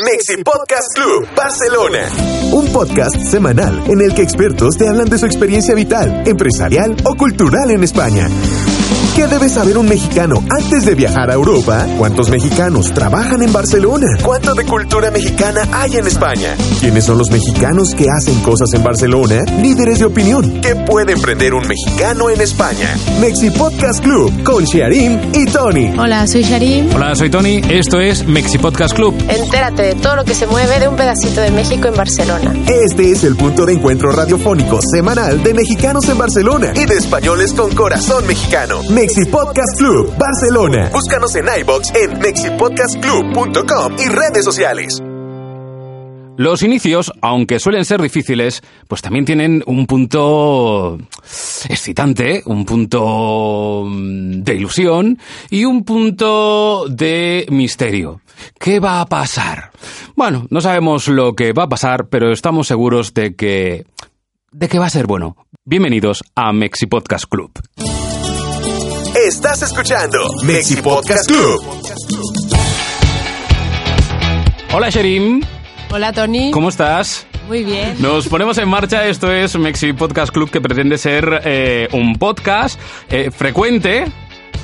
Mexi Podcast Club Barcelona. Un podcast semanal en el que expertos te hablan de su experiencia vital, empresarial o cultural en España. ¿Qué debe saber un mexicano antes de viajar a Europa? ¿Cuántos mexicanos trabajan en Barcelona? ¿Cuánto de cultura mexicana hay en España? ¿Quiénes son los mexicanos que hacen cosas en Barcelona? Líderes de opinión. ¿Qué puede emprender un mexicano en España? Mexi Podcast Club con Sharim y Tony. Hola, soy Sharim. Hola, soy Tony. Esto es Mexi Podcast Club. Entérate de todo lo que se mueve de un pedacito de México en Barcelona. Este es el punto de encuentro radiofónico semanal de mexicanos en Barcelona y de españoles con corazón mexicano. Mexi Podcast Club Barcelona. Búscanos en iBox en mexipodcastclub.com y redes sociales. Los inicios, aunque suelen ser difíciles, pues también tienen un punto excitante, un punto mm, de ilusión y un punto de misterio. ¿Qué va a pasar? Bueno, no sabemos lo que va a pasar, pero estamos seguros de que de que va a ser bueno. Bienvenidos a Mexi Podcast Club. Estás escuchando Mexi Podcast Club. Hola, Sherim. Hola, Tony. ¿Cómo estás? Muy bien. Nos ponemos en marcha, esto es Mexi Podcast Club que pretende ser eh, un podcast eh, frecuente,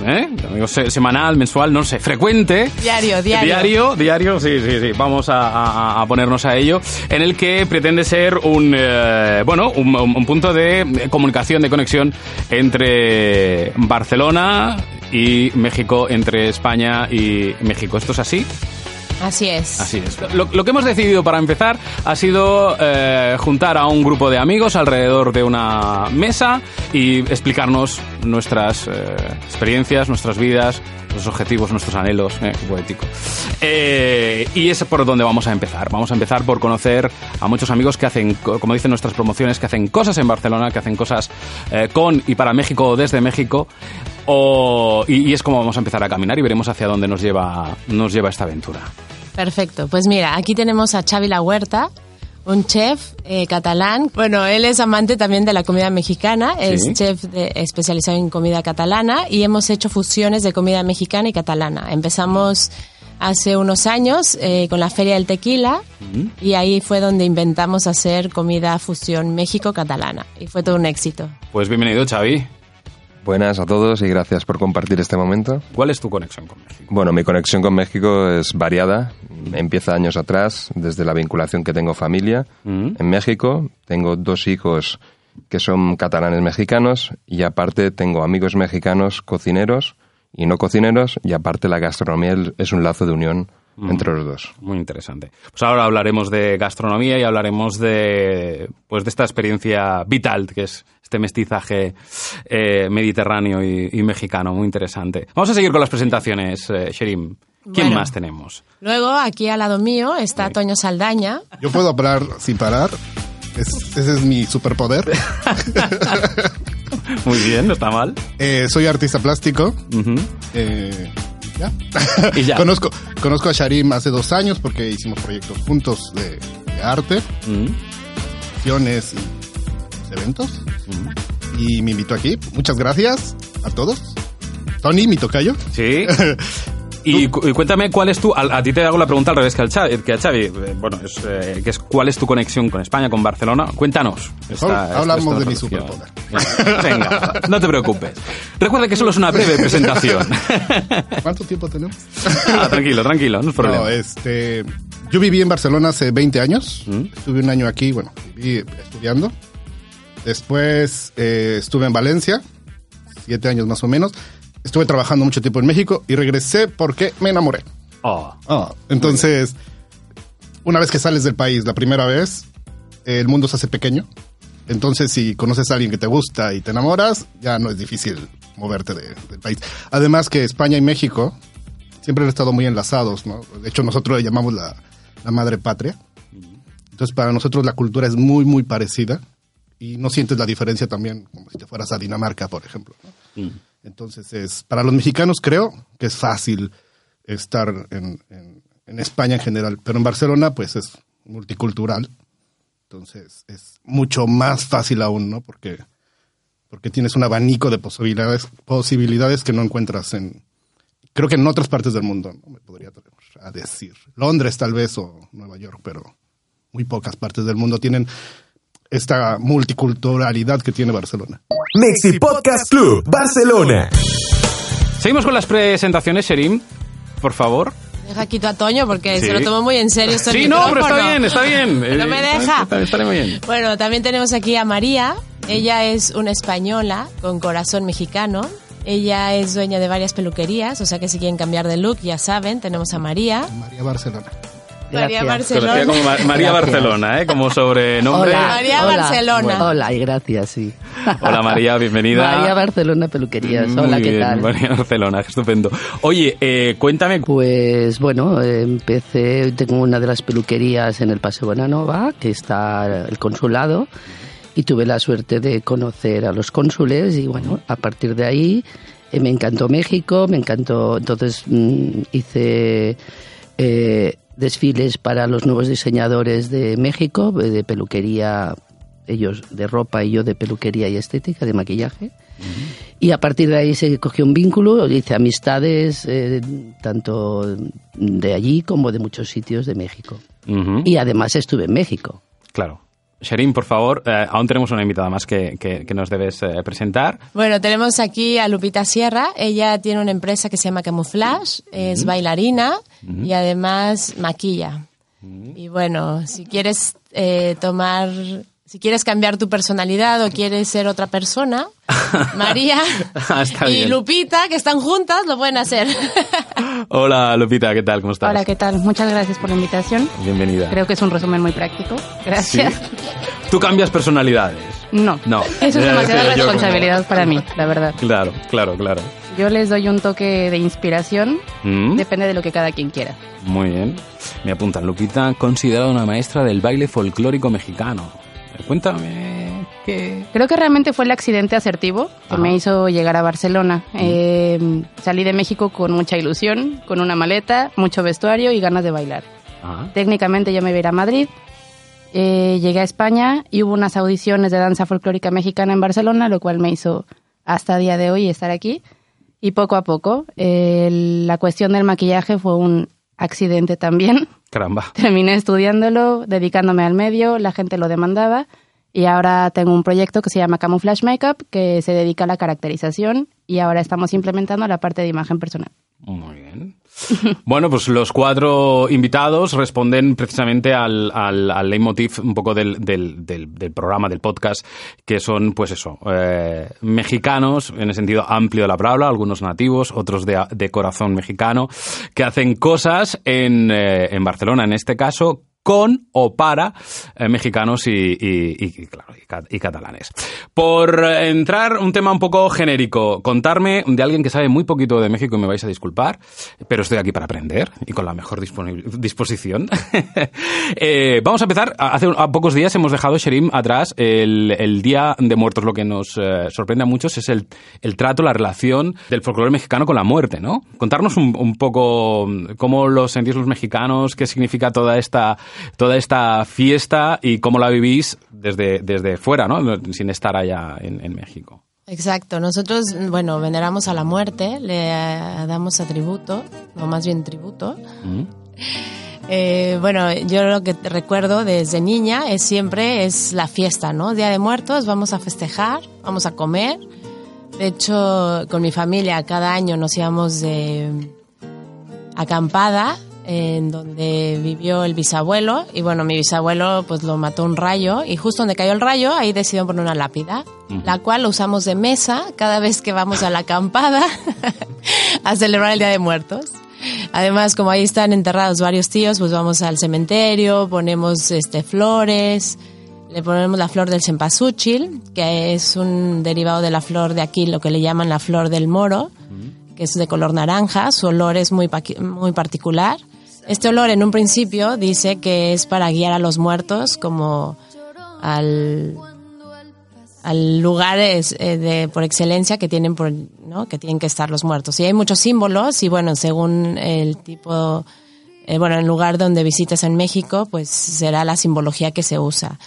¿eh? Digo, se- semanal, mensual, no sé, frecuente. Diario, diario. Diario, diario, sí, sí, sí. Vamos a, a- a ponernos a ello. En el que pretende ser un, eh, bueno, un, un- un punto de comunicación, de conexión entre Barcelona y México, entre España y México. ¿Esto es así? Así es. Así es. Lo, que hemos decidido para empezar ha sido eh, juntar a un grupo de amigos alrededor de una mesa y explicarnos nuestras eh, experiencias, nuestras vidas, nuestros objetivos, nuestros anhelos. Eh, poético. Eh, y es por donde vamos a empezar. Vamos a empezar por conocer a muchos amigos que hacen, co- como dicen nuestras promociones, que hacen cosas en Barcelona, que hacen cosas con y para México o desde México. Y es como vamos a empezar a caminar y veremos hacia dónde nos lleva, nos lleva esta aventura. Perfecto. Pues mira, aquí tenemos a Xavi La Huerta, un chef eh, catalán. Bueno, él es amante también de la comida mexicana, es chef de- especializado en comida catalana y hemos hecho fusiones de comida mexicana y catalana. Empezamos hace unos años eh, con la Feria del Tequila y ahí fue donde inventamos hacer comida fusión México-catalana y fue todo un éxito. Pues bienvenido, Xavi. Buenas a todos y gracias por compartir este momento. ¿Cuál es tu conexión con México? Bueno, mi conexión con México es variada. Empieza años atrás, desde la vinculación que tengo familia. Mm. En México tengo dos hijos que son catalanes mexicanos y aparte tengo amigos mexicanos cocineros y no cocineros y aparte la gastronomía es un lazo de unión entre los dos. Muy interesante. Pues ahora hablaremos de gastronomía y hablaremos de, pues de esta experiencia vital que es este mestizaje eh, mediterráneo y, y mexicano. Muy interesante. Vamos a seguir con las presentaciones, eh, Sherim. ¿Quién Bueno. más tenemos? Luego, aquí al lado mío está Toño Saldaña. Yo puedo hablar sin parar. Es- ese es mi superpoder. Muy bien, no está mal. Eh, soy artista plástico. Eh, ¿ya? Y ya. conozco, conozco a Sharim hace dos años porque hicimos proyectos juntos de, de arte, acciones y eventos. Y me invitó aquí. Muchas gracias a todos. Tony, mi tocayo. Sí. Y, cu- y cuéntame cuál es tu. A, a ti te hago la pregunta al revés que, al Xavi, que a Xavi. Eh, Bueno, es, eh, que es cuál es tu conexión con España, con Barcelona. Cuéntanos. Esta- Hablamos esta- de mi superpoder. Venga, no te preocupes. Recuerda que solo es una breve presentación. ¿Cuánto tiempo tenemos? Ah, tranquilo, tranquilo, no es problema. No, este, yo viví en Barcelona hace 20 años. ¿Mm? Estuve un año aquí, bueno, viví estudiando. Después eh, estuve en Valencia, siete años más o menos. Estuve trabajando mucho tiempo en México y regresé porque me enamoré. Oh, entonces, una vez que sales del país la primera vez, el mundo se hace pequeño. Entonces, si conoces a alguien que te gusta y te enamoras, ya no es difícil moverte de- del país. Además que España y México siempre han estado muy enlazados, ¿no? De hecho, nosotros le llamamos la, la madre patria. Entonces, para nosotros la cultura es muy, muy parecida y no sientes la diferencia también como si te fueras a Dinamarca, por ejemplo. ¿no? Entonces, es, para los mexicanos creo que es fácil estar en, en- en España en general, pero en Barcelona pues es multicultural, entonces es mucho más fácil aún, ¿no? Porque, porque tienes un abanico de posibilidades, posibilidades que no encuentras en, creo que en otras partes del mundo, ¿no? Me podría a decir. Londres tal vez o Nueva York, pero muy pocas partes del mundo tienen esta multiculturalidad que tiene Barcelona. Mexi Podcast Club, Barcelona. Seguimos con las presentaciones, Sherim, por favor. Deja quito a Toño porque Sí. se lo tomo muy en serio. Sí, no, pero está bien, está bien. No me Eh, deja. está- Estaré muy bien. Bueno, también tenemos aquí a María. Ella es una española con corazón mexicano. Ella es dueña de varias peluquerías, o sea que si quieren cambiar de look, ya saben, tenemos a María. María Barcelona. María Gracias. Barcelona. como María Gracias. Barcelona, ¿eh? Como sobrenombre. Hola, María hola. Barcelona. Hola y gracias, sí. Hola, María, bienvenida. María Barcelona Peluquerías. Muy Hola, ¿qué bien, tal? María Barcelona, estupendo. Oye, eh, cuéntame. Pues bueno, empecé, tengo una de las peluquerías en el Paseo Bonanova, que está el consulado, y tuve la suerte de conocer a los cónsules y bueno, a partir de ahí eh, me encantó México, me encantó, entonces mm, hice eh, desfiles para los nuevos diseñadores de México, eh, de peluquería, ellos de ropa y yo de peluquería y estética, de maquillaje. Y a partir de ahí se cogió un vínculo, hice amistades eh, tanto de allí como de muchos sitios de México. Y además estuve en México. Claro. Sherin, por favor, eh, aún tenemos una invitada más que, que- que nos debes eh, presentar. Bueno, tenemos aquí a Lupita Sierra. Ella tiene una empresa que se llama Camouflage, es bailarina y además maquilla. Y bueno, si quieres eh, tomar, si quieres cambiar tu personalidad o quieres ser otra persona, María Ah, y. Lupita, que están juntas, lo pueden hacer. Hola, Lupita, ¿qué tal? ¿Cómo estás? Hola, ¿qué tal? Muchas gracias por la invitación. Bienvenida. Creo que es un resumen muy práctico. Gracias. ¿Tú cambias personalidades? No. No. Eso es demasiada responsabilidad para mí, la verdad. Claro, claro, claro. Yo les doy un toque de inspiración. Mm, Depende de lo que cada quien quiera. Muy bien. Me apuntan. Lupita, considerada una maestra del baile folclórico mexicano. Cuéntame qué... Creo que realmente fue el accidente asertivo que Ajá. me hizo llegar a Barcelona. Eh, salí de México con mucha ilusión, con una maleta, mucho vestuario y ganas de bailar. Técnicamente yo me iba a ir a Madrid. Eh, llegué a España y hubo unas audiciones de danza folclórica mexicana en Barcelona, lo cual me hizo hasta día de hoy estar aquí. Y poco a poco, eh, la cuestión del maquillaje fue un accidente también. caramba. Terminé estudiándolo, dedicándome al medio, la gente lo demandaba y ahora tengo un proyecto que se llama Camouflage Makeup que se dedica a la caracterización y ahora estamos implementando la parte de imagen personal. Muy bien. Bueno, pues los cuatro invitados responden precisamente al, al, al leitmotiv un poco del, del, del, del programa, del podcast, que son, pues eso, eh, mexicanos, en el sentido amplio de la palabra, algunos nativos, otros de, de corazón mexicano, que hacen cosas en, eh, en Barcelona, en este caso, con o para eh, mexicanos y, y- claro, y ca- y catalanes. Por entrar un tema un poco genérico, contarme de alguien que sabe muy poquito de México y me vais a disculpar, pero estoy aquí para aprender y con la mejor disposición. Eh, vamos a empezar. Hace a pocos días hemos dejado, Sherim, atrás el, el Día de Muertos. Lo que nos eh, sorprende a muchos es el, el trato, la relación del folclore mexicano con la muerte, ¿no? Contarnos un, un poco mm, cómo lo sentís los mexicanos, qué significa toda esta, toda esta fiesta y cómo la vivís desde, desde fuera, ¿no? Sin estar allá en, en México. Exacto, nosotros, bueno, veneramos a la muerte, le eh, damos atributo, o más bien tributo. Mm. Eh, bueno, yo lo que recuerdo desde niña es siempre es la fiesta, ¿no? Día de Muertos, vamos a festejar, vamos a comer. De hecho, con mi familia cada año nos íbamos de acampada en donde vivió el bisabuelo y bueno, mi bisabuelo pues lo mató un rayo y justo donde cayó el rayo ahí decidieron poner una lápida, la cual lo usamos de mesa cada vez que vamos a la acampada a celebrar el Día de Muertos. Además, como ahí están enterrados varios tíos, pues vamos al cementerio, ponemos este flores, le ponemos la flor del cempasúchil, que es un derivado de la flor de aquí, lo que le llaman la flor del moro, que es de color naranja, su olor es muy, muy particular. Este olor en un principio dice que es para guiar a los muertos como al, al lugar eh, de, por excelencia que tienen, por, ¿no? que tienen que estar los muertos. Y hay muchos símbolos y bueno, según el tipo, eh, bueno, el lugar donde visites en México, pues será la simbología que se usa.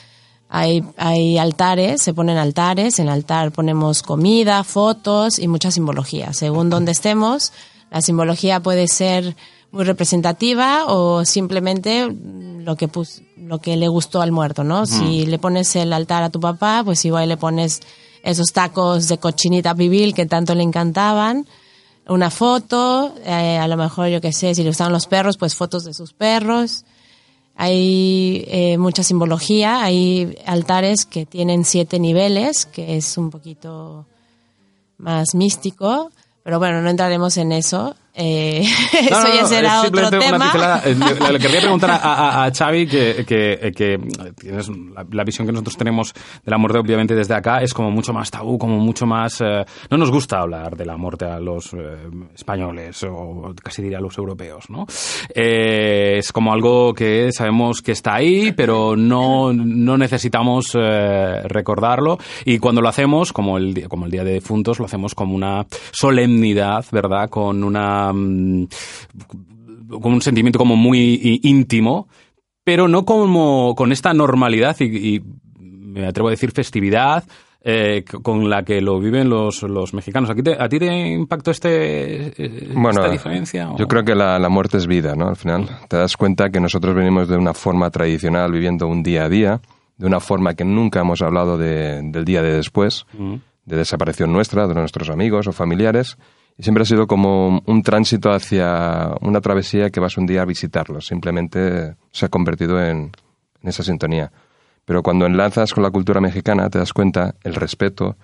Hay, hay altares, se ponen altares, en el altar ponemos comida, fotos y mucha simbología. Según donde estemos, la simbología puede ser muy representativa o simplemente lo que pus- lo que le gustó al muerto, ¿no? Si le pones el altar a tu papá, pues igual le pones esos tacos de cochinita pibil que tanto le encantaban, una foto, eh, a lo mejor yo qué sé, si le gustaban los perros, pues fotos de sus perros. Hay eh, mucha simbología, hay altares que tienen siete niveles, que es un poquito más místico, pero bueno, no entraremos en eso. Eh, No, eso ya no, será otro tema. pincelada. Eh, Le, le quería preguntar a, a- a Xavi que, que- que tienes la, la visión que nosotros tenemos de la muerte, obviamente, desde acá, es como mucho más tabú, como mucho más... eh, no nos gusta hablar de la muerte a los eh, españoles o casi diría a los europeos, ¿no? Eh, es como algo que sabemos que está ahí, pero no, no necesitamos eh, recordarlo y cuando lo hacemos, como el, día- como el Día de Difuntos, lo hacemos como una solemnidad, ¿verdad? Con una... con un sentimiento como muy íntimo, pero no como con esta normalidad y, y me atrevo a decir festividad eh, con la que lo viven los, los mexicanos. ¿A ti te, a ti te impactó este, Bueno, esta diferencia? o- yo creo que la, la muerte es vida, ¿no? Al final, te das cuenta que nosotros venimos de una forma tradicional, viviendo un día a día, de una forma que nunca hemos hablado de- del día de después, Mm. de desaparición nuestra, de nuestros amigos o familiares, y siempre ha sido como un tránsito hacia una travesía que vas un día a visitarlos. Simplemente se ha convertido en, en esa sintonía. Pero cuando enlazas con la cultura mexicana, te das cuenta el respeto,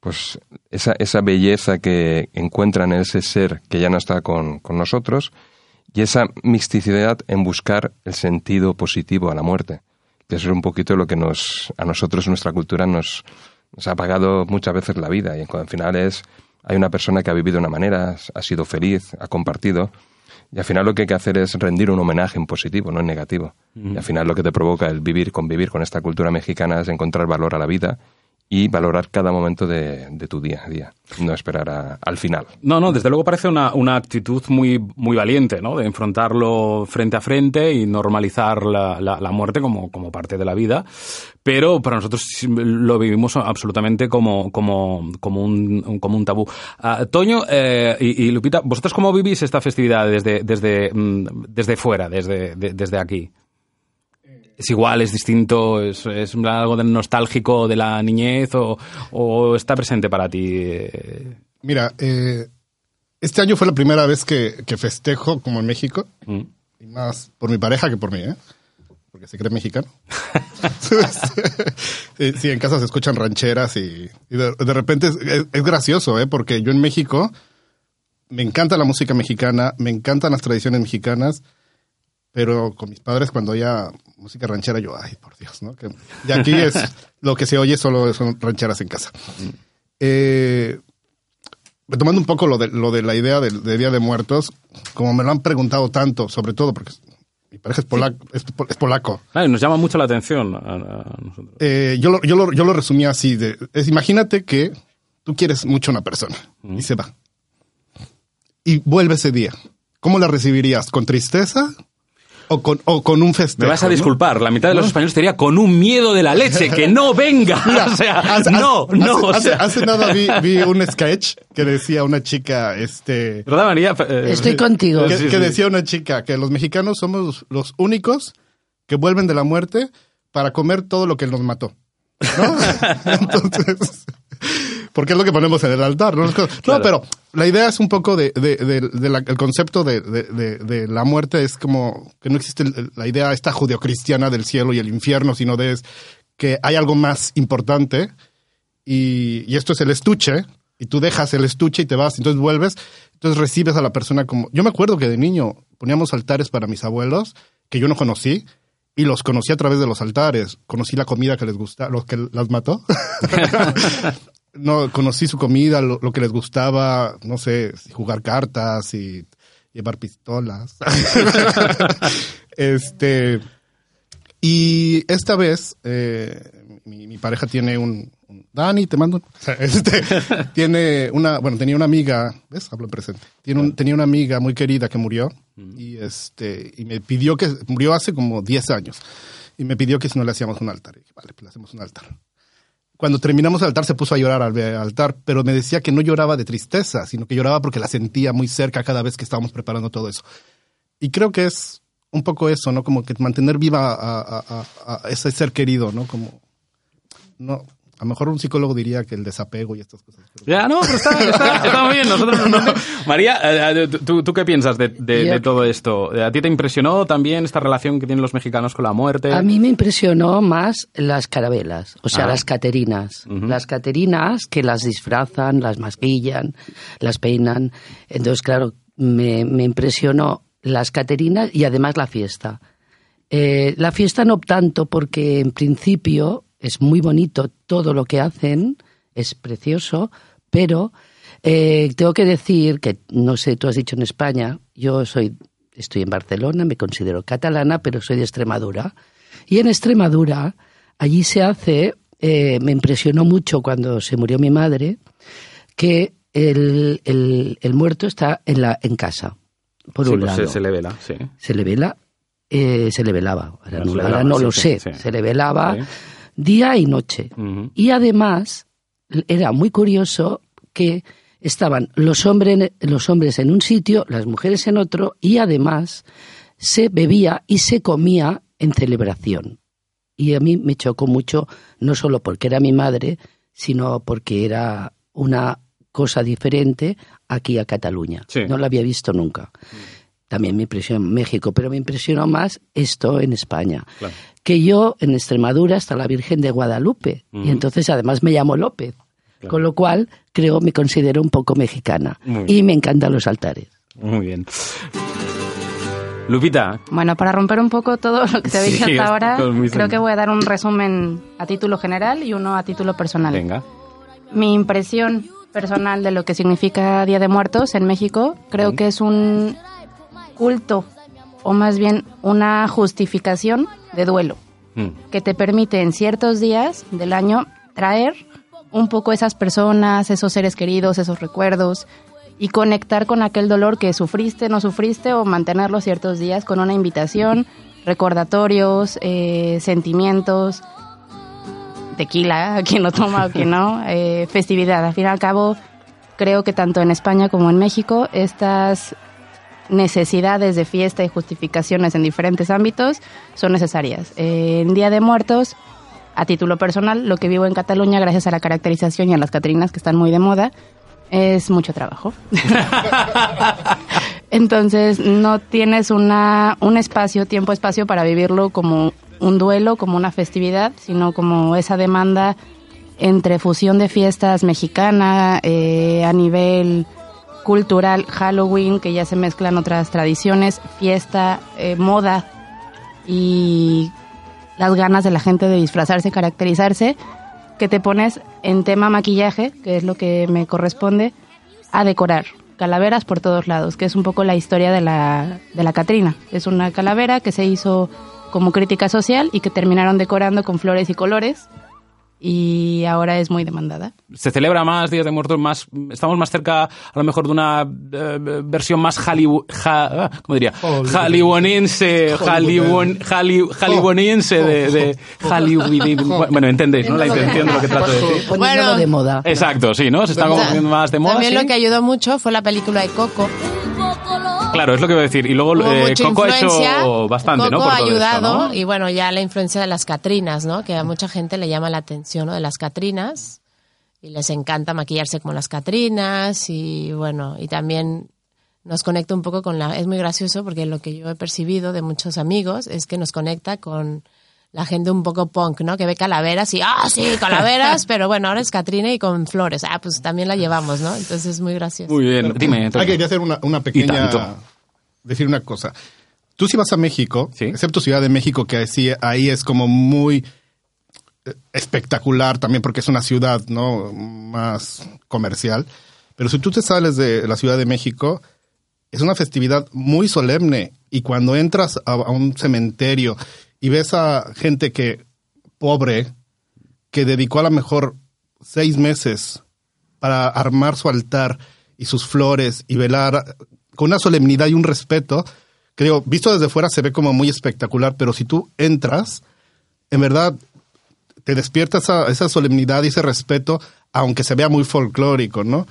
pues esa, esa belleza que encuentran en ese ser que ya no está con, con nosotros y esa misticidad en buscar el sentido positivo a la muerte, que eso es un poquito lo que nos, a nosotros, nuestra cultura, nos, nos ha pagado muchas veces la vida y al final es, hay una persona que ha vivido de una manera, ha sido feliz, ha compartido, y al final lo que hay que hacer es rendir un homenaje en positivo, no en negativo. Y al final lo que te provoca el vivir, convivir con esta cultura mexicana es encontrar valor a la vida y valorar cada momento de, de tu día a día, no esperar a- al final. No, no, desde luego parece una, una actitud muy, muy valiente, ¿no? De enfrentarlo frente a frente y normalizar la, la- muerte como, como parte de la vida. Pero para nosotros lo vivimos absolutamente como, como, como, un, como un tabú. Ah, Toño eh, y, Lupita, ¿vosotros cómo vivís esta festividad desde, desde, mm, desde fuera, desde, de- desde aquí? ¿Es igual, es distinto, es, es algo de nostálgico de la niñez o, o está presente para ti? eh? Mira, eh, este año fue la primera vez que, que festejo como en México. Mm. Y más por mi pareja que por mí, ¿eh? Porque se cree mexicano. sí, sí, en casa se escuchan rancheras y, y de, de repente es, es- es gracioso, ¿eh? Porque yo en México me encanta la música mexicana, me encantan las tradiciones mexicanas, pero con mis padres cuando oía música ranchera yo, ay, por Dios, ¿no? Que, y aquí es lo que se oye solo son rancheras en casa. Eh, retomando un poco lo de, lo de la idea de Día de Muertos, como me lo han preguntado tanto, sobre todo porque mi pareja es polaco, es, po- es polaco. Claro, y nos llama mucho la atención a, a nosotros. Eh, yo, lo, yo, lo, yo lo resumí así, de, es, imagínate que tú quieres mucho a una persona y se va. Y vuelve ese día. ¿Cómo la recibirías? ¿Con tristeza? ¿O con, o con un festejo? Me vas a ¿no? disculpar, la mitad de los españoles estaría con un miedo de la leche, que no venga. Mira, o sea, hace- no, hace- no. o Hace, sea. hace nada vi, vi un sketch que decía una chica, este, ¿Verdad, María? Eh, Estoy contigo. que, Sí, que sí. decía una chica que los mexicanos somos los únicos que vuelven de la muerte para comer todo lo que nos mató. ¿no? Entonces, porque es lo que ponemos en el altar. No, No, pero la idea es un poco de, de- de- de la- el concepto de, de- la muerte es como que no existe la idea esta judeocristiana del cielo y el infierno, sino de es que hay algo más importante y, y esto es el estuche y tú dejas el estuche y te vas, entonces vuelves, entonces recibes a la persona como... Yo me acuerdo que de niño poníamos altares para mis abuelos que yo no conocí y los conocí a través de los altares, conocí la comida que les gusta, los que las mató. no, conocí su comida, lo, lo que les gustaba, no sé, jugar cartas y llevar pistolas. este, y esta vez, eh, mi, mi pareja tiene un, un- Dani, te mando. Este, tiene una, bueno, tenía una amiga, ¿ves? Hablo en presente. Tiene un- tenía una amiga muy querida que murió y este, y me pidió que, murió hace como 10 años. Y me pidió que si no le hacíamos un altar. Y dije, vale, pues le hacemos un altar. Cuando terminamos el altar se puso a llorar al altar, pero me decía que no lloraba de tristeza, sino que lloraba porque la sentía muy cerca cada vez que estábamos preparando todo eso. y creo que es un poco eso, ¿no? Como que mantener viva a, a- ese ser querido, ¿no? Como, no, lo mejor un psicólogo diría que el desapego y estas cosas. Ya, no, pero está, está- está muy bien. Nosotros no. María, eh, eh, ¿tú, tú qué piensas de, de- Yo- de todo esto? ¿A ti te impresionó también esta relación que tienen los mexicanos con la muerte? A mí me impresionó más las carabelas, o sea, Ah. las caterinas. Las caterinas que las disfrazan, las maquillan, las peinan. Entonces, claro, me, me impresionó las caterinas y además la fiesta. Eh, la fiesta no tanto porque en principio es muy bonito todo lo que hacen, es precioso, pero eh, tengo que decir que, no sé, tú has dicho en España, yo soy, estoy en Barcelona, me considero catalana, pero soy de Extremadura. Y en Extremadura, allí se hace, eh, me impresionó mucho cuando se murió mi madre, que el, el- el muerto está en, la, en casa, por Sí, un pues lado se, se le vela, sí. se le vela, eh, se le velaba. Ahora no, le ahora velaba, no sí, lo sé. Se le velaba. Día y noche. Y además era muy curioso que estaban los hombres, los hombres en un sitio, las mujeres en otro, y además se bebía y se comía en celebración. Y a mí me chocó mucho, no solo porque era mi madre, sino porque era una cosa diferente aquí a Cataluña. Sí. No la había visto nunca. También me impresionó México, pero me impresionó más esto en España. Claro. Que yo en Extremadura está la Virgen de Guadalupe y entonces además me llamo López. Claro. Con lo cual creo me considero un poco mexicana Muy y me encantan los altares. Muy bien. Lupita, Bueno, para romper un poco todo lo que te he Sí, dicho hasta ahora, creo que voy a dar un resumen a título general y uno a título personal. venga. Mi impresión personal de lo que significa Día de Muertos en México, creo que es un culto, o más bien una justificación de duelo, Mm. que te permite en ciertos días del año traer un poco esas personas, esos seres queridos, esos recuerdos, y conectar con aquel dolor que sufriste, no sufriste, o mantenerlo ciertos días con una invitación, recordatorios, eh, sentimientos, tequila, quien lo toma o quien no, eh, festividad. Al fin y al cabo, creo que tanto en España como en México, estas necesidades de fiesta y justificaciones en diferentes ámbitos son necesarias. En Día de Muertos, a título personal, lo que vivo en Cataluña, gracias a la caracterización y a las Catrinas que están muy de moda, es mucho trabajo. Entonces, no tienes una, un espacio, tiempo, espacio para vivirlo como un duelo, como una festividad, sino como esa demanda entre fusión de fiestas mexicana eh, a nivel cultural, Halloween, que ya se mezclan otras tradiciones, fiesta, eh, moda y las ganas de la gente de disfrazarse, caracterizarse, que te pones en tema maquillaje, que es lo que me corresponde, a decorar calaveras por todos lados, que es un poco la historia de la, de la Catrina. Es una calavera que se hizo como crítica social y que terminaron decorando con flores y colores y ahora es muy demandada. Se celebra más Días de Muertos, más, estamos más cerca a lo mejor de una eh, versión más Hollywood, ja- ah, ¿cómo diría? Hollywood. Hollywoodiense, Hollywood, Holly- Hollywoodiense de, de Hollywood. Bueno, entendéis, ¿no? La intención de lo que trato de decir. Bueno. de moda. Exacto, sí, ¿no? Se está poniendo más de moda. También ¿sí? lo que ayudó mucho fue la película de Coco. Claro, es lo que voy a decir. Y luego eh, Coco ha hecho bastante, ¿no? Coco Por ha esto, ayudado ¿no? y bueno, ya la influencia de las Catrinas, ¿no? Que a mucha gente le llama la atención, ¿no? De las Catrinas y les encanta maquillarse como las Catrinas y bueno, y también nos conecta un poco con la... Es muy gracioso porque lo que yo he percibido de muchos amigos es que nos conecta con la gente un poco punk, ¿no? Que ve calaveras y, ah, sí, calaveras, pero bueno, ahora es Catrina y con flores. Ah, pues también la llevamos, ¿no? Entonces es muy gracioso. Muy bien, dime. Hay que hacer una, una pequeña. Decir una cosa. Tú si vas a México, Sí. excepto Ciudad de México, que sí, ahí es como muy eh, espectacular también porque es una ciudad no más comercial. Pero si tú te sales de la Ciudad de México, es una festividad muy solemne. Y cuando entras a, a un cementerio y ves a gente que pobre, que dedicó a lo mejor seis meses para armar su altar y sus flores y velar con una solemnidad y un respeto, creo, visto desde fuera se ve como muy espectacular, pero si tú entras, en verdad te despierta esa, esa solemnidad y ese respeto, aunque se vea muy folclórico, ¿no?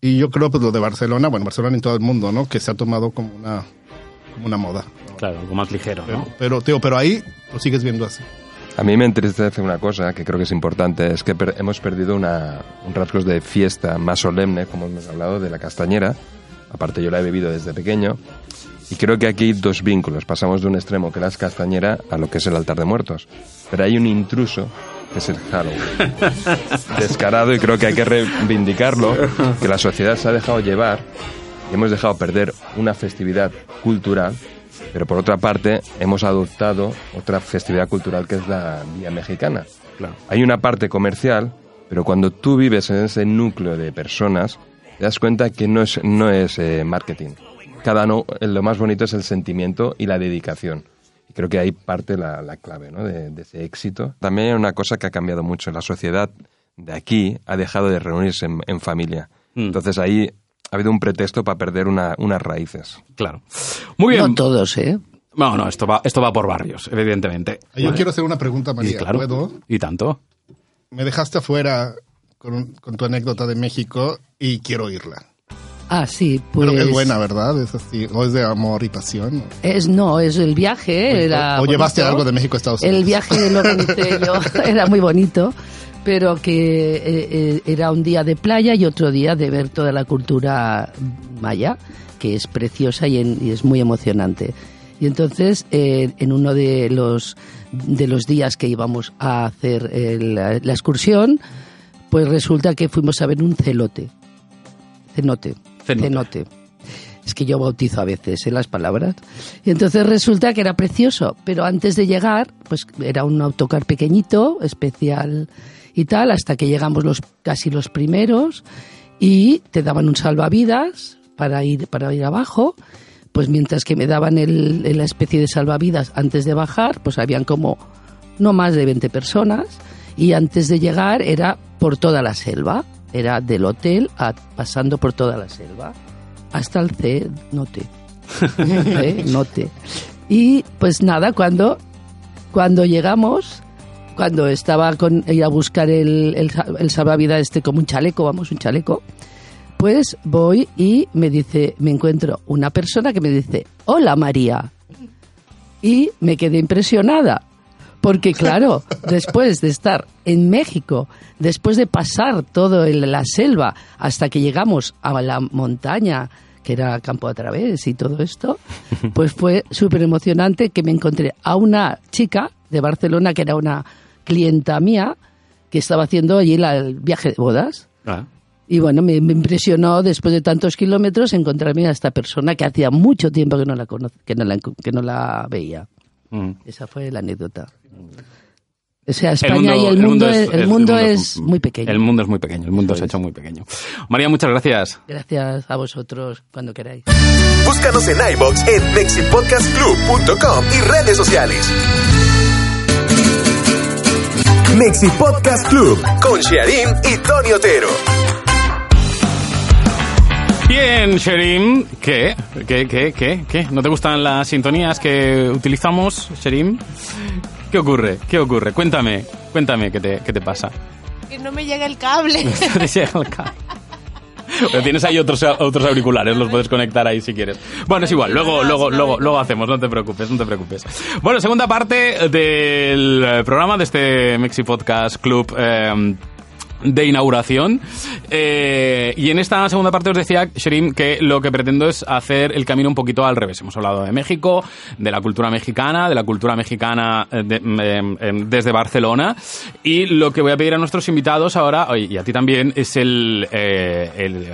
Y yo creo pues lo de Barcelona, bueno, Barcelona en todo el mundo, ¿no? Que se ha tomado como una como una moda. Claro, algo más ligero, Pero, ¿no? pero, tío, pero ahí lo sigues viendo así. A mí me entristece una cosa que creo que es importante, es que per- hemos perdido una, un rasgos de fiesta más solemne, como hemos hablado, de la castañera. Aparte yo la he bebido desde pequeño. Y creo que aquí hay dos vínculos. Pasamos de un extremo que es la castañera a lo que es el altar de muertos. Pero hay un intruso que es el Halloween. Descarado y creo que hay que reivindicarlo, que la sociedad se ha dejado llevar y hemos dejado perder una festividad cultural pero por otra parte, hemos adoptado otra festividad cultural que es la Vía Mexicana. Claro. Hay una parte comercial, pero cuando tú vives en ese núcleo de personas, te das cuenta que no es, no es eh, marketing. Cada no, lo más bonito es el sentimiento y la dedicación. Y creo que ahí parte la, la clave ¿no? de, de ese éxito. También hay una cosa que ha cambiado mucho. La sociedad de aquí ha dejado de reunirse en, en familia. Mm. Entonces ahí ha habido un pretexto para perder una- unas raíces. Claro. Muy bien. No todos, ¿eh? No, no, esto va, esto va por barrios, evidentemente. Yo quiero hacer una pregunta, Y María. claro. ¿Puedo? Y tanto. Me dejaste afuera con, con tu anécdota de México y quiero oírla. Ah, sí, pues... Que es buena, ¿verdad? Es así. O es de amor y pasión. Es, no, es el viaje. Era o llevaste bonito. algo de México a Estados Unidos. El viaje lo organicé yo, era muy bonito, pero que eh, eh, era un día de playa y otro día de ver toda la cultura maya, que es preciosa y, en- y es muy emocionante. Y entonces, eh, en uno de los, de los días que íbamos a hacer el- la, la excursión, pues resulta que fuimos a ver un celote. Cenote. Cenote. Cenote. Es que yo bautizo a veces en las palabras. Y entonces resulta que era precioso, pero antes de llegar, pues era un autocar pequeñito, especial y tal, hasta que llegamos los casi los primeros y te daban un salvavidas para ir para ir abajo. Pues mientras que me daban el, la especie de salvavidas antes de bajar, pues habían como no más de 20 personas y antes de llegar era por toda la selva, era del hotel a- pasando por toda la selva hasta el C, note. ¿Eh? Note. Y pues nada, cuando, cuando llegamos, cuando estaba con ir a buscar el, el, el salvavidas este como un chaleco, vamos, un chaleco, pues voy y me dice, me encuentro una persona que me dice, hola María. Y me quedé impresionada. Porque claro, después de estar en México, después de pasar todo en la selva hasta que llegamos a la montaña, que era Campo a través y todo esto, pues fue súper emocionante que me encontré a una chica de Barcelona que era una clienta mía que estaba haciendo allí la- el viaje de bodas. Ah, Y bueno, me, me impresionó después de tantos kilómetros encontrarme a esta persona que hacía mucho tiempo que no la, cono- que no la, que no la veía. mm. Esa fue la anécdota. O sea, España y el el mundo, es, el el mundo es muy pequeño. El mundo es muy pequeño, el mundo se ha hecho muy pequeño. María, muchas gracias. Gracias a vosotros cuando queráis. Búscanos en iBox en mexipodcastclub.com y redes sociales. Mexi Podcast Club con Shearim y Tony Otero. Bien, Sherim, ¿qué? ¿Qué, qué, qué, qué? ¿No te gustan las sintonías que utilizamos, Sherim? ¿Qué ocurre? ¿Qué ocurre? Cuéntame, cuéntame qué te, qué te pasa. Que no me llega el cable. Te llega el ca- Pero tienes ahí otros, otros auriculares, los puedes conectar ahí si quieres. Bueno, es igual, luego, luego, luego, luego hacemos, no te preocupes, no te preocupes. Bueno, segunda parte del eh, programa de este Mexi Podcast Club. eh, de inauguración. Eh, y en esta segunda parte os decía Sherim que lo que pretendo es hacer el camino un poquito al revés. Hemos hablado de México de la cultura mexicana de la cultura mexicana eh, de- em, em, desde Barcelona. Y lo que voy a pedir a nuestros invitados ahora y a ti también es el, eh, el-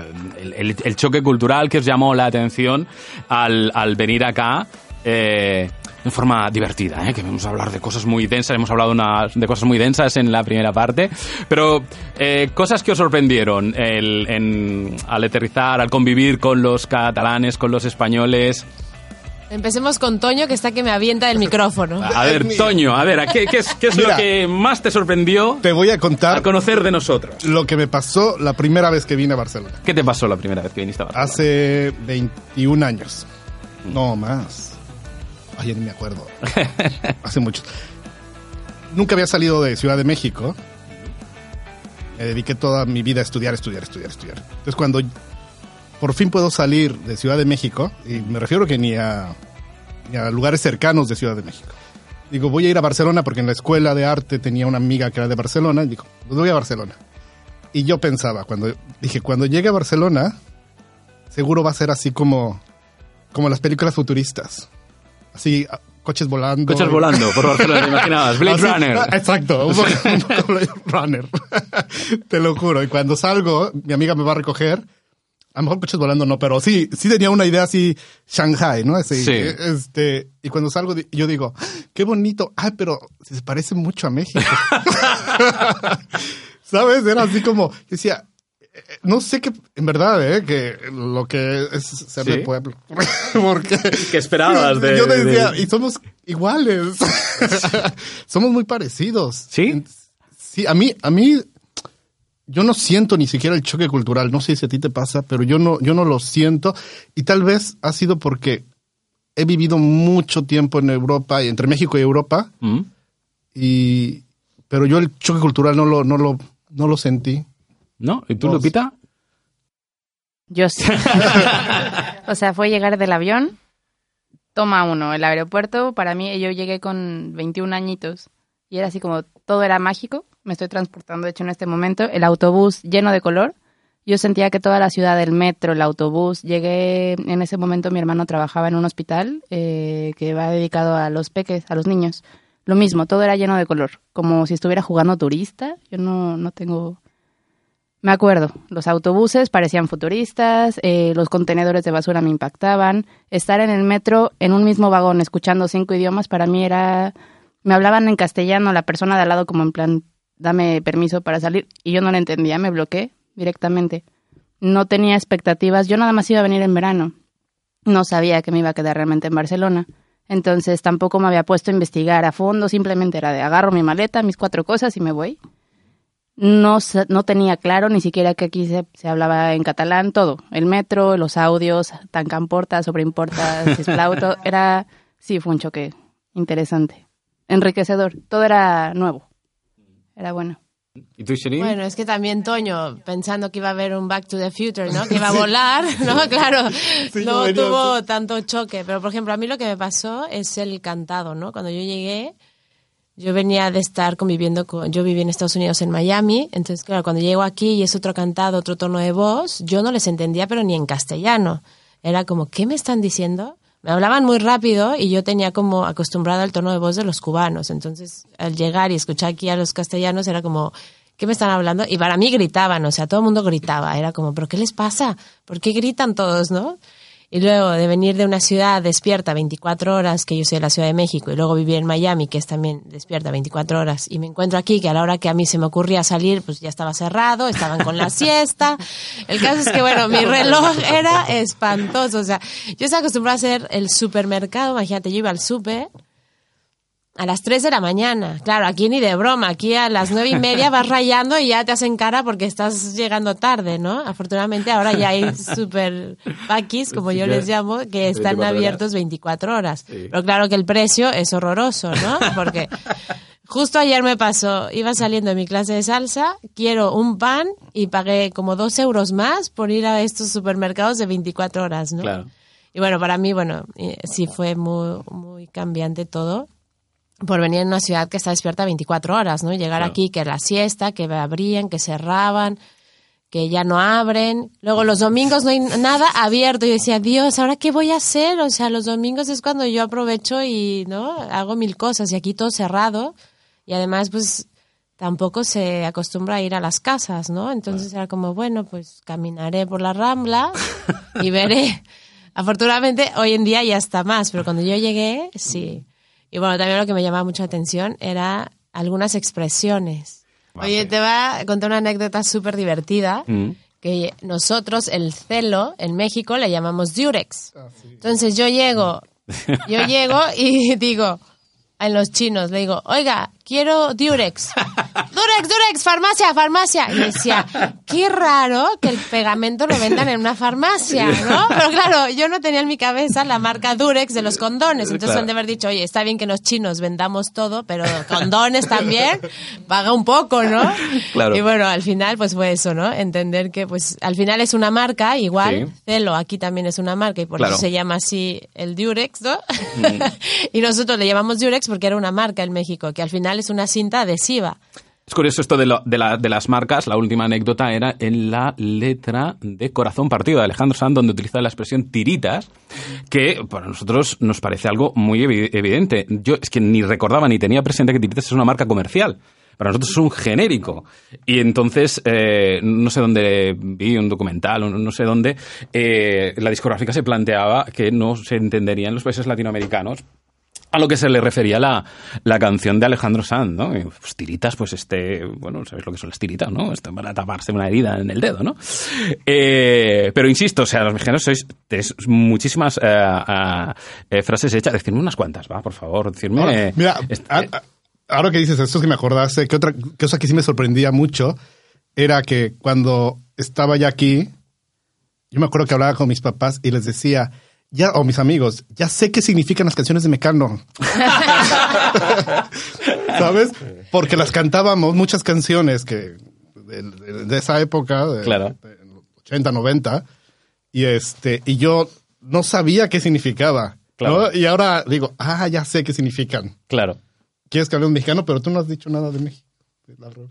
el- el choque cultural que os llamó la atención al, al venir acá. Eh, de forma divertida, ¿eh? que vamos a hablar de cosas muy densas, hemos hablado una- de cosas muy densas en la primera parte, pero eh, cosas que os sorprendieron el- en- al aterrizar, al convivir con los catalanes, con los españoles. Empecemos con Toño, que está que me avienta el micrófono. A ver. Toño, a ver, ¿a ¿qué, qué es, qué es lo Mira. que más te sorprendió Te voy a a contar conocer de nosotros? lo que me pasó la primera vez que vine a Barcelona. ¿Qué te pasó la primera vez que viniste a Barcelona? Hace 21 años. No más. Ay, ya ni me acuerdo. Hace mucho. Nunca había salido de Ciudad de México. Me dediqué toda mi vida a estudiar, estudiar, estudiar, estudiar. Entonces, cuando por fin puedo salir de Ciudad de México, y me refiero que ni a ni a lugares cercanos de Ciudad de México. Digo, voy a ir a Barcelona porque en la escuela de arte tenía una amiga que era de Barcelona. Y digo, pues voy a Barcelona. Y yo pensaba, cuando dije, cuando llegue a Barcelona, seguro va a ser así como, como las películas futuristas. Así, coches volando. Coches volando por Barcelona, ¿te imaginabas? Blade Así- Runner. ah, Exacto, un poco, un poco Blade Runner. Te lo juro. Y cuando salgo, mi amiga me va a recoger. A lo mejor coches volando no, pero sí, sí tenía una idea así, Shanghai, ¿no? Así, Sí. Este, y cuando salgo, yo digo, qué bonito. Ay, pero se parece mucho a México. ¿Sabes? Era así como, decía, no sé qué, en verdad, ¿eh? Que lo que es ser Sí. de pueblo. Porque ¿Qué esperabas de- Yo decía, de- y somos iguales. somos muy parecidos. ¿Sí? Sí, a mí, a mí, yo no siento ni siquiera el choque cultural. No sé si a ti te pasa, pero yo no, yo no lo siento. Y tal vez ha sido porque he vivido mucho tiempo en Europa, y entre México y Europa, Mm. y, pero yo el choque cultural no lo, no lo, no lo sentí. ¿No? ¿Y tú, Dos. Lupita? Yo sí. o sea, fue llegar del avión, toma uno, el aeropuerto, para mí yo llegué con 21 añitos y era así como todo era mágico, me estoy transportando de hecho en este momento, el autobús lleno de color, yo sentía que toda la ciudad, el metro, el autobús, llegué, en ese momento mi hermano trabajaba en un hospital eh, que va dedicado a los peques, a los niños, lo mismo, todo era lleno de color, como si estuviera jugando turista, yo no, no tengo... Me acuerdo, los autobuses parecían futuristas, eh, los contenedores de basura me impactaban. Estar en el metro en un mismo vagón escuchando cinco idiomas para mí era... Me hablaban en castellano la persona de al lado como en plan, dame permiso para salir y yo no le entendía, me bloqueé directamente. No tenía expectativas, yo nada más iba a venir en verano. No sabía que me iba a quedar realmente en Barcelona. Entonces tampoco me había puesto a investigar a fondo, simplemente era de agarro mi maleta, mis cuatro cosas y me voy no, sa- no tenía claro ni siquiera que aquí se, se hablaba en catalán, todo. El metro, los audios, tancamporta, sobreimporta, esplauto. Era, sí, fue un choque interesante, enriquecedor. Todo era nuevo. Era bueno. ¿Y tú, Shirin? Bueno, es que también Toño, pensando que iba a haber un Back to the Future, ¿no? Que iba a volar, ¿no? Claro, Sí, no tuvo tanto choque. Pero, por ejemplo, a mí lo que me pasó es el cantado, ¿no? Cuando yo llegué, yo venía de estar conviviendo con... Yo viví en Estados Unidos, en Miami. Entonces, claro, cuando llego aquí y es otro cantado, otro tono de voz, yo no les entendía, pero ni en castellano. Era como, ¿qué me están diciendo? Me hablaban muy rápido y yo tenía como acostumbrado al tono de voz de los cubanos. Entonces, al llegar y escuchar aquí a los castellanos era como, ¿qué me están hablando? Y para mí gritaban, o sea, todo el mundo gritaba. Era como, ¿pero qué les pasa? ¿Por qué gritan todos, no? Y luego de venir de una ciudad despierta 24 horas, que yo soy de la Ciudad de México, y luego vivir en Miami, que es también despierta 24 horas, y me encuentro aquí, que a la hora que a mí se me ocurría salir, pues ya estaba cerrado, estaban con la siesta. El caso es que, bueno, mi reloj era espantoso. O sea, yo estaba acostumbrada a hacer el supermercado, imagínate, yo iba al súper a las 3 de la mañana. Claro, aquí ni de broma. Aquí a las nueve y media vas rayando y ya te hacen cara porque estás llegando tarde, ¿no? Afortunadamente ahora ya hay super paquis, como yo les llamo, que están 24 horas. abiertos 24 horas. Pero claro que el precio es horroroso, ¿no? Porque justo ayer me pasó, iba saliendo de mi clase de salsa, quiero un pan y pagué como dos euros más por ir a estos supermercados de 24 horas, ¿no? Claro. Y bueno, para mí, bueno, eh, sí fue muy, muy cambiante todo por venir en una ciudad que está despierta 24 horas, ¿no? Llegar Claro. aquí, que la siesta, que abrían, que cerraban, que ya no abren. Luego los domingos no hay nada abierto. Y decía, Dios, ¿ahora qué voy a hacer? O sea, los domingos es cuando yo aprovecho y, ¿no? Hago mil cosas y aquí todo cerrado. Y además, pues, tampoco se acostumbra a ir a las casas, ¿no? Entonces era como, bueno, pues caminaré por la Rambla y veré. Afortunadamente, hoy en día ya está más, pero cuando yo llegué, sí. Y bueno, también lo que me llamaba mucho la atención era algunas expresiones. Oye, te va a contar una anécdota súper divertida. Mm. Que nosotros, el celo, en México le llamamos diurex. Entonces yo llego, yo llego y digo, en los chinos, le digo, oiga, quiero diurex. Durex, Durex, farmacia, farmacia. Y decía, qué raro que el pegamento lo vendan en una farmacia, ¿no? Pero claro, yo no tenía en mi cabeza la marca Durex de los condones. Entonces Claro. han de haber dicho, oye, está bien que los chinos vendamos todo, pero condones también, paga un poco, ¿no? Claro. Y bueno, al final pues fue eso, ¿no? Entender que pues al final es una marca, igual, Sí. Celo aquí también es una marca y por Claro. eso se llama así el Durex, ¿no? y nosotros le llamamos Durex porque era una marca en México, que al final es una cinta adhesiva. Es curioso esto de, las marcas. La última anécdota era en la letra de Corazón Partido de Alejandro Sanz, donde utiliza la expresión tiritas, que para nosotros nos parece algo muy evi- evidente. Yo es que ni recordaba ni tenía presente que tiritas es una marca comercial. Para nosotros es un genérico. Y entonces, eh, no sé dónde vi un documental, no sé dónde, eh, la discográfica se planteaba que no se entendería en los países latinoamericanos a lo que se le refería la, la canción de Alejandro Sanz, ¿no? Pues tiritas, pues este, bueno, sabes lo que son las tiritas, ¿no? Esto para taparse una herida en el dedo, ¿no? Eh, pero insisto, o sea, los mexicanos sois tenéis muchísimas eh, eh, frases hechas. Decidme unas cuantas, va, por favor, decirme. Ahora, mira, este- a- a- ahora que dices esto es que me acordaste que otra cosa que sí me sorprendía mucho era que cuando estaba ya aquí, yo me acuerdo que hablaba con mis papás y les decía, ya, o mis amigos, ya sé qué significan las canciones de Mecano. ¿Sabes? Porque las cantábamos, muchas canciones que de, de- de esa época, de, Claro. de 80, 90, y este, y yo no sabía qué significaba. Claro. ¿no? Y ahora digo, ah, ya sé qué significan. Claro. Quieres que hable un mexicano, pero tú no has dicho nada de México. Revés.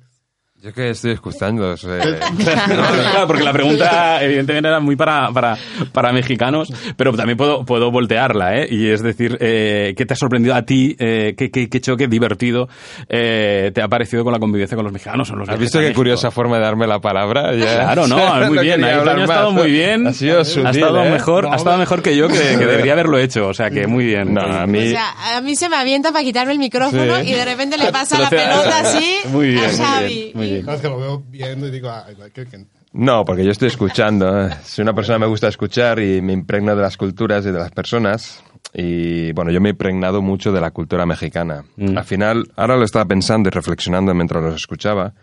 Yo que estoy escuchando. o sea, Claro, porque la pregunta evidentemente era muy para, para, para mexicanos, pero también puedo, puedo voltearla, ¿eh? Y es decir, eh, ¿qué te ha sorprendido a ti? Eh, ¿qué, qué, qué choque divertido eh, te ha parecido con la convivencia con los mexicanos? o los ¿Has visto qué curiosa forma de darme la palabra? Ya. Claro, no, muy No bien. Ahí ha estado muy bien. Ha sido Ha sutil, estado ¿eh? mejor, No, ha estado me- mejor que yo, que, que debería haberlo hecho. O sea, que muy bien. No, a mí... O sea, a mí se me avienta para quitarme el micrófono Sí. y de repente le pasa la pelota así Muy bien, a muy Xavi. bien, muy bien. Sabes que lo veo viendo y digo, ay, qué- qué- No, porque yo estoy escuchando. ¿eh? Soy una persona que me gusta escuchar y me impregno de las culturas y de las personas. Y bueno, yo me he impregnado mucho de la cultura mexicana. Mm. Al final, ahora lo estaba pensando y reflexionando mientras los escuchaba.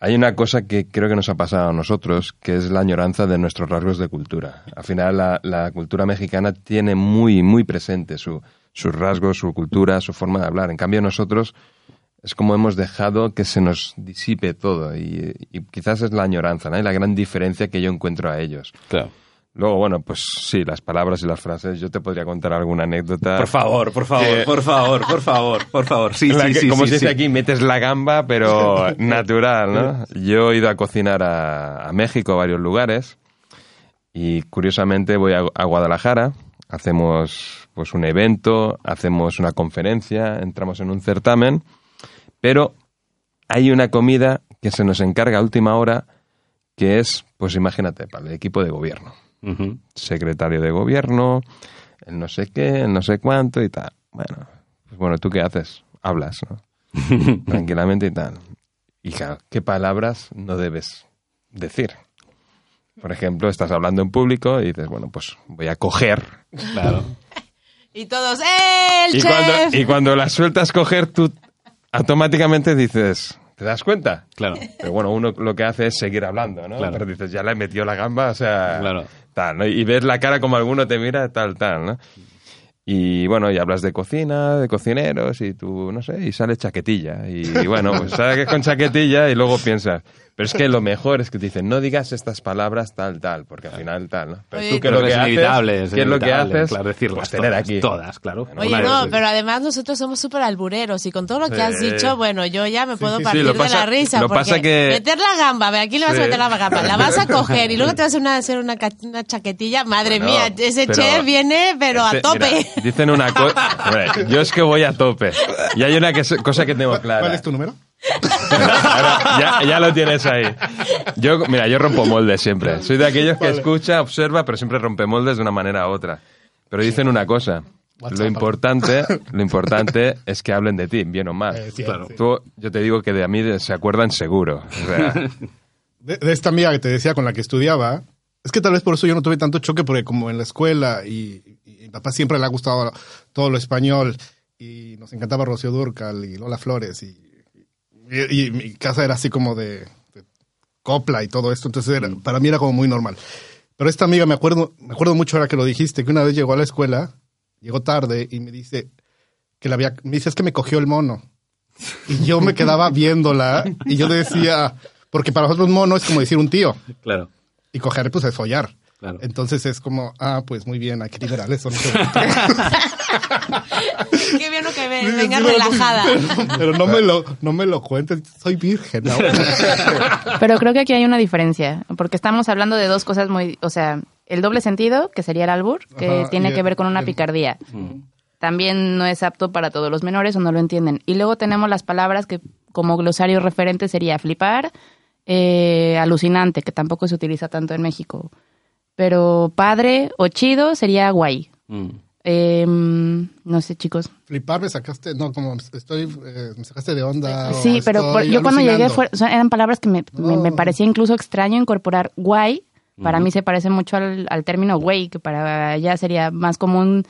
Hay una cosa que creo que nos ha pasado a nosotros, que es la añoranza de nuestros rasgos de cultura. Al final, la, la cultura mexicana tiene muy, muy presente su, sus rasgos, su cultura, su forma de hablar. En cambio, nosotros es como hemos dejado que se nos disipe todo y, y quizás es la añoranza, ¿no? Y la gran diferencia que yo encuentro a ellos. Claro. Luego, bueno, pues sí, las palabras y las frases. Yo te podría contar alguna anécdota. Por favor, por favor, Que- por favor, por favor, por favor. Sí, sí, que, sí. como sí, se dice sí. aquí, metes la gamba, pero natural, ¿no? Yo he ido a cocinar a, a México, a varios lugares, y curiosamente voy a, a Guadalajara, hacemos pues un evento, hacemos una conferencia, entramos en un certamen, pero hay una comida que se nos encarga a última hora, que es, pues imagínate, para el equipo de gobierno secretario de gobierno, el no sé qué, el no sé cuánto y tal. Bueno, pues bueno, ¿tú qué haces? Hablas, ¿no? Tranquilamente y tal. Y claro, ¿qué palabras no debes decir? Por ejemplo, estás hablando en público y dices, bueno, pues voy a coger. Claro. Y todos, ¡eh, el Y chef! cuando, y cuando la sueltas coger, tú automáticamente dices, ¿te das cuenta? Claro. Pero bueno, uno lo que hace es seguir hablando, ¿no? Claro. Pero dices, ya le he metido la gamba, o sea, Claro. tal, ¿no? Y ves la cara como alguno te mira, tal, tal, ¿no? Y bueno, y hablas de cocina, de cocineros, y tú, no sé, y sale chaquetilla. Y, bueno, pues sales con chaquetilla y luego piensas, pero es que lo mejor es que te dicen, no digas estas palabras tal, tal, porque al final tal, ¿no? Pero Oye, tú, ¿qué es Pero lo que es haces? inevitable. es ¿Qué es lo que haces? Claro, decirlas Pues tener todas, aquí. Todas, claro. Oye, no, pero además nosotros somos súper albureros y con todo lo que has dicho, bueno, yo ya me puedo sí, sí, partir lo de pasa- la risa. lo porque pasa que- Meter la gamba, ve, aquí le vas Sí. a meter la gamba, la vas a coger y luego te vas a hacer una, hacer una, ca- una chaquetilla. Madre Bueno, mía, ese chef viene, pero a Este, tope. mira, dicen una cosa. Yo es que voy a tope. Y hay una que- cosa que tengo clara. ¿Cuál es tu número? Ahora, ya, ya lo tienes ahí. Yo, mira, yo rompo moldes siempre. Soy de aquellos que escucha, observa, pero siempre rompe moldes de una manera u otra. Pero dicen una cosa. Lo importante, lo importante es que hablen de ti, bien o mal. Eh, sí, Claro. sí. Tú, yo te digo que de a mí se acuerdan seguro. O sea, De, de esta amiga que te decía con la que estudiaba, es que tal vez por eso yo no tuve tanto choque, porque como en la escuela y, y mi papá siempre le ha gustado todo lo español y nos encantaba Rocío Durcal y Lola Flores y, y mi casa era así como de, de copla y todo esto, entonces era- para mí era como muy normal. Pero esta amiga, me acuerdo, me acuerdo mucho ahora que lo dijiste, que una vez llegó a la escuela, llegó tarde y me dice que la había, me dice, es que me cogió el mono. Y yo me quedaba viéndola y yo decía, porque para nosotros mono es como decir un tío. Claro. Y coger, pues, es follar. Claro. Entonces es como, ah, pues muy bien, hay que liberar eso. no sé. Qué bien que ve- venga relajada. Pero no me lo, no me lo cuentes, soy virgen. ahora. Pero creo que aquí hay una diferencia, porque estamos hablando de dos cosas muy, o sea, el doble sentido, que sería el albur, que Ajá, tiene que ver con una el- picardía. También no es apto para todos los menores o no lo entienden. Y luego tenemos las palabras que como glosario referente sería flipar, eh, alucinante, que tampoco se utiliza tanto en México. Pero padre o chido sería guay. Mm. Eh, no sé, chicos. Flipar me sacaste, no, como estoy, eh, me sacaste de onda. Sí, pero por- yo cuando llegué fue- o sea, eran palabras que me, me- me Oh. parecía incluso extraño incorporar guay. Para mí se parece mucho al, al término güey, que para allá sería más común,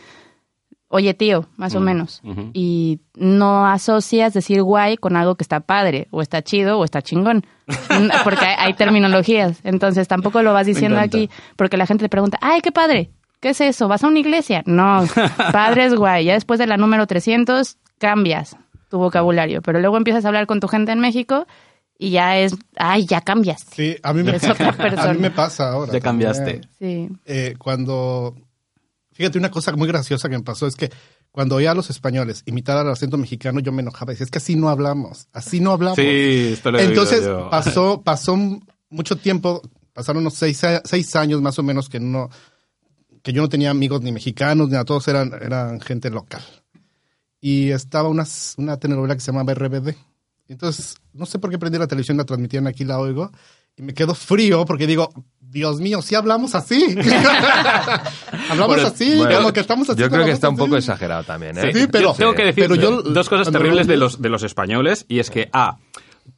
oye tío, más o menos. Y no asocias decir guay con algo que está padre, o está chido, o está chingón. porque hay, hay terminologías. Entonces tampoco lo vas diciendo aquí, porque la gente te pregunta, ay, qué padre. ¿Qué es eso? ¿Vas a una iglesia? No, padre es guay. Ya después de la número 300 cambias tu vocabulario, pero luego empiezas a hablar con tu gente en México y ya es, ay, ya cambias. Sí, a mí me, a mí me pasa ahora. Ya también. cambiaste. Sí. Eh, cuando, fíjate, una cosa muy graciosa que me pasó es que cuando oía a los españoles imitar al acento mexicano, yo me enojaba y decía, es que así no hablamos, así no hablamos. Sí, esto lo Entonces yo. pasó, pasó mucho tiempo, pasaron unos seis, a- seis años más o menos que no, que yo no tenía amigos ni mexicanos, ni nada, todos eran, eran gente local. Y estaba una, una telenovela que se llamaba RBD. Entonces, no sé por qué prendí la televisión, la transmitían aquí, la oigo, y me quedo frío porque digo, Dios mío, sí hablamos así. hablamos Bueno, así, Bueno, como que estamos haciendo Yo creo que está un así. poco exagerado también, ¿eh? Sí, pero- Yo tengo que decir pero yo- dos cosas terribles de los, de los españoles y es que, A,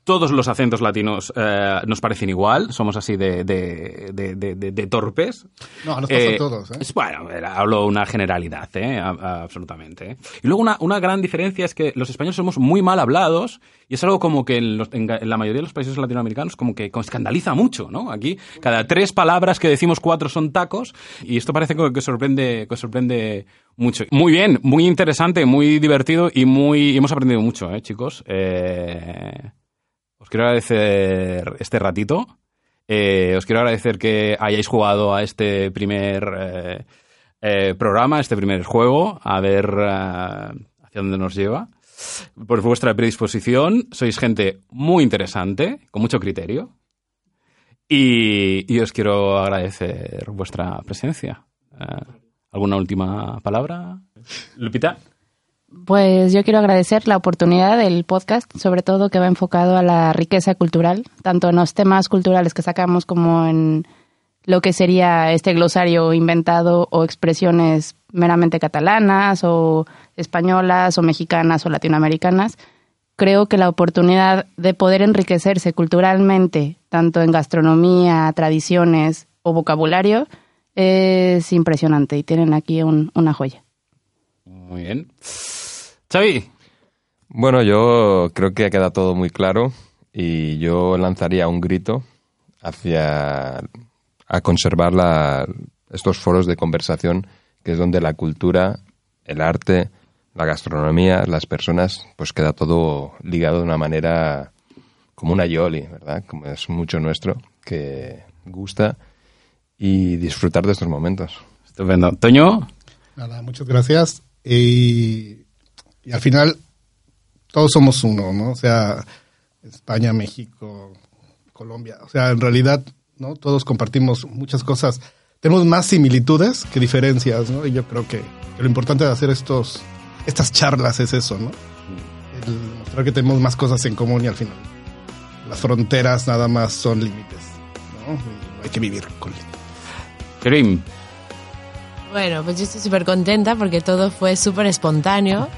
todos los acentos latinos eh, nos parecen igual, somos así de, de, de, de- torpes. No, nos pasa a todos, ¿eh? Bueno, hablo una generalidad, ¿eh? A- a- absolutamente. ¿eh? Y luego una, una gran diferencia es que los españoles somos muy mal hablados y es algo como que en, los- en en la mayoría de los países latinoamericanos como que escandaliza mucho, ¿no? Aquí cada tres palabras que decimos cuatro son tacos y esto parece que, que sorprende que sorprende mucho. Muy bien, muy interesante, muy divertido y muy y hemos aprendido mucho, ¿eh, chicos? Eh, os quiero agradecer este ratito. Eh, os quiero agradecer que hayáis jugado a este primer eh, eh, programa, este primer juego, a ver eh, hacia dónde nos lleva. Por vuestra predisposición, sois gente muy interesante, con mucho criterio. Y, os quiero agradecer vuestra presencia. ¿Alguna última palabra? Lupita. Pues yo quiero agradecer la oportunidad del podcast, sobre todo que va enfocado a la riqueza cultural, tanto en los temas culturales que sacamos como en lo que sería este glosario inventado o expresiones meramente catalanas o españolas o mexicanas o latinoamericanas. Creo que la oportunidad de poder enriquecerse culturalmente, tanto en gastronomía, tradiciones o vocabulario, es impresionante y tienen aquí un- una joya. Muy bien. Xavi. Bueno, yo creo que queda todo muy claro y yo lanzaría un grito hacia a conservar la- estos foros de conversación que es donde la cultura, el arte, la gastronomía, las personas, pues queda todo ligado de una manera como una yoli, ¿verdad? Como es mucho nuestro, que gusta y disfrutar de estos momentos. Estupendo. Toño. Nada, muchas gracias. Y, al final, todos somos uno, ¿no? O sea, España, México, Colombia. O sea, en realidad, ¿no? Todos compartimos muchas cosas. Tenemos más similitudes que diferencias, ¿no? Y yo creo que, lo importante de hacer estos, estas charlas es eso, ¿no? El mostrar que tenemos más cosas en común y al final las fronteras nada más son límites, ¿no? Y hay que vivir con límites. Karim. Bueno, pues yo estoy súper contenta porque todo fue súper espontáneo.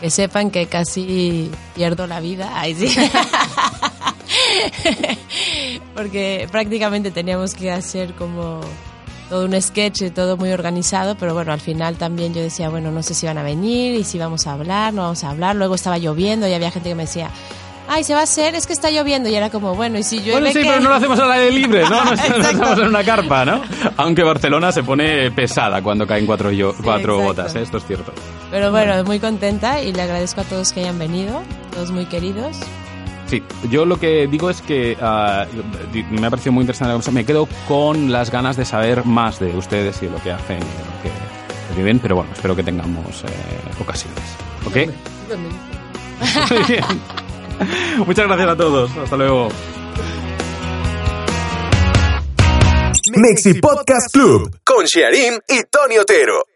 Que sepan que casi pierdo la vida. Ay, sí. porque prácticamente teníamos que hacer como todo un sketch, y todo muy organizado, pero bueno, al final también yo decía, bueno, no sé si van a venir y si vamos a hablar, no vamos a hablar. Luego estaba lloviendo y había gente que me decía, ay, se va a hacer, es que está lloviendo. Y era como, bueno, y si llueve. Bueno, sí, ¿qué? pero no lo hacemos al aire libre, ¿no? No, no estamos en una carpa, ¿no? Aunque Barcelona se pone pesada cuando caen cuatro, yo- cuatro exacto. gotas, ¿eh? esto es cierto. Pero bueno, muy contenta y le agradezco a todos que hayan venido, todos muy queridos. Sí, yo lo que digo es que di- me ha parecido muy interesante la conversación. Me quedo con las ganas de saber más de ustedes y de lo que hacen y de lo que viven, pero bueno, espero que tengamos eh, ocasiones. ¿Ok? Muy bien. Muchas gracias a todos. Hasta luego. Mexi Podcast Club con Shearim y Tony Otero.